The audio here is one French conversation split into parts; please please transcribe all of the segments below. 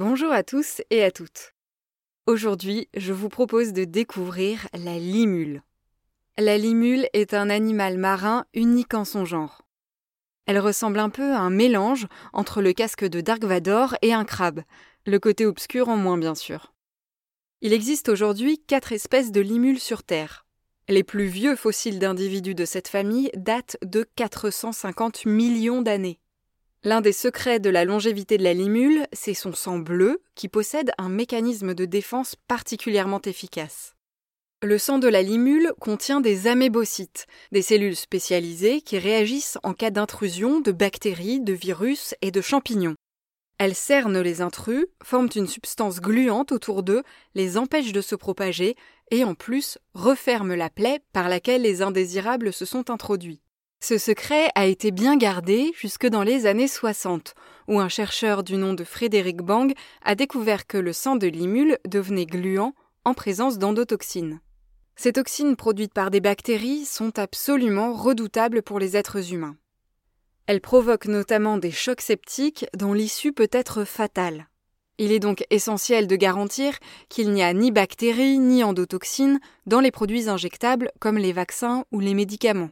Bonjour à tous et à toutes. Aujourd'hui, je vous propose de découvrir la limule. La limule est un animal marin unique en son genre. Elle ressemble un peu à un mélange entre le casque de Dark Vador et un crabe, le côté obscur en moins bien sûr. Il existe aujourd'hui quatre espèces de limules sur Terre. Les plus vieux fossiles d'individus de cette famille datent de 450 millions d'années. L'un des secrets de la longévité de la limule, c'est son sang bleu qui possède un mécanisme de défense particulièrement efficace. Le sang de la limule contient des amébocytes, des cellules spécialisées qui réagissent en cas d'intrusion de bactéries, de virus et de champignons. Elles cernent les intrus, forment une substance gluante autour d'eux, les empêchent de se propager et en plus referment la plaie par laquelle les indésirables se sont introduits. Ce secret a été bien gardé jusque dans les années 60, où un chercheur du nom de Frédéric Bang a découvert que le sang de limule devenait gluant en présence d'endotoxines. Ces toxines produites par des bactéries sont absolument redoutables pour les êtres humains. Elles provoquent notamment des chocs septiques dont l'issue peut être fatale. Il est donc essentiel de garantir qu'il n'y a ni bactéries ni endotoxines dans les produits injectables comme les vaccins ou les médicaments.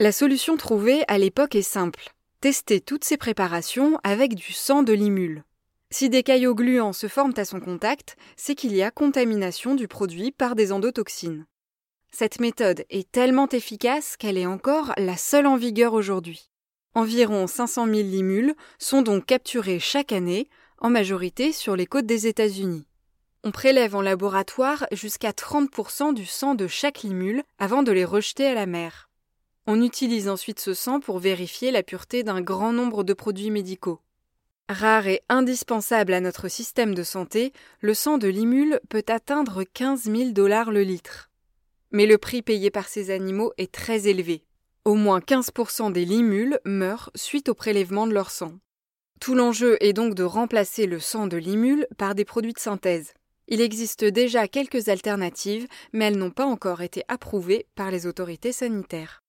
La solution trouvée à l'époque est simple. Tester toutes ces préparations avec du sang de limule. Si des caillots gluants se forment à son contact, c'est qu'il y a contamination du produit par des endotoxines. Cette méthode est tellement efficace qu'elle est encore la seule en vigueur aujourd'hui. Environ 500 000 limules sont donc capturées chaque année, en majorité sur les côtes des États-Unis. On prélève en laboratoire jusqu'à 30% du sang de chaque limule avant de les rejeter à la mer. On utilise ensuite ce sang pour vérifier la pureté d'un grand nombre de produits médicaux. Rare et indispensable à notre système de santé, le sang de limule peut atteindre 15 000 dollars le litre. Mais le prix payé par ces animaux est très élevé. Au moins 15% des limules meurent suite au prélèvement de leur sang. Tout l'enjeu est donc de remplacer le sang de limule par des produits de synthèse. Il existe déjà quelques alternatives, mais elles n'ont pas encore été approuvées par les autorités sanitaires.